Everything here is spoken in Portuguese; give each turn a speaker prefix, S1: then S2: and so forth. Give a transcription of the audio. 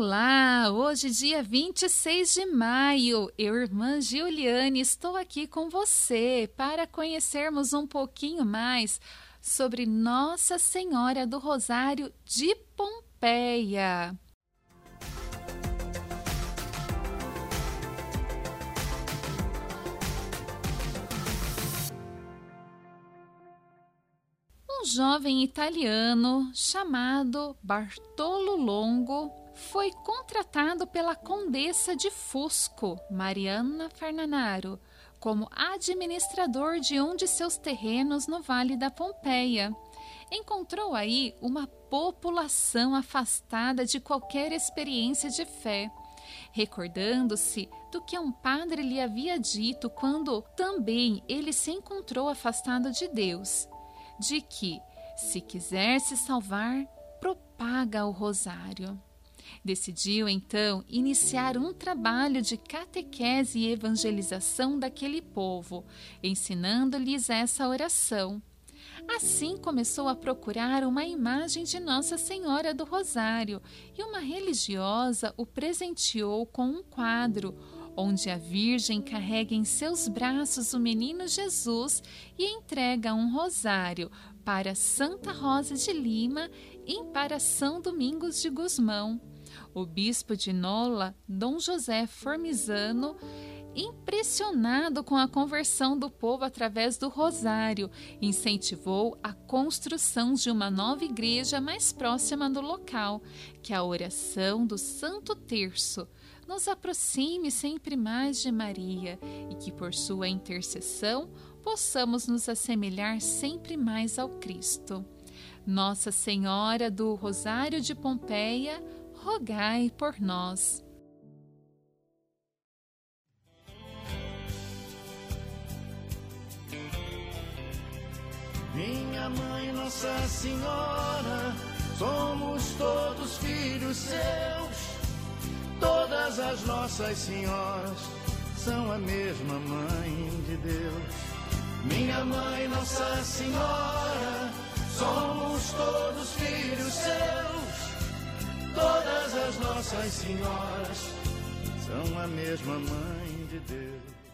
S1: Olá, hoje dia 26 de maio, eu, irmã Giuliane, estou aqui com você para conhecermos um pouquinho mais sobre Nossa Senhora do Rosário de Pompeia. Jovem italiano chamado Bartolo Longo foi contratado pela condessa de Fusco, Mariana Fernanaro, como administrador de um de seus terrenos no Vale da Pompeia. Encontrou aí uma população afastada de qualquer experiência de fé, recordando-se do que um padre lhe havia dito quando também ele se encontrou afastado de Deus, de que, se quiser se salvar, propaga o rosário. Decidiu então iniciar um trabalho de catequese e evangelização daquele povo, ensinando-lhes essa oração. Assim começou a procurar uma imagem de Nossa Senhora do Rosário e uma religiosa o presenteou com um quadro onde a Virgem carrega em seus braços o menino Jesus e entrega um rosário para Santa Rosa de Lima e para São Domingos de Gusmão. O bispo de Nola, Dom José Formizano, impressionado com a conversão do povo através do rosário, incentivou a construção de uma nova igreja mais próxima do local, que a oração do Santo Terço nos aproxime sempre mais de Maria e que por sua intercessão possamos nos assemelhar sempre mais ao Cristo. Nossa Senhora do Rosário de Pompeia, rogai por nós.
S2: Minha mãe, Nossa Senhora, somos todos filhos seus. Todas as nossas senhoras são a mesma mãe de Deus. Minha mãe, Nossa Senhora, somos todos filhos seus. Todas as nossas senhoras são a mesma mãe de Deus.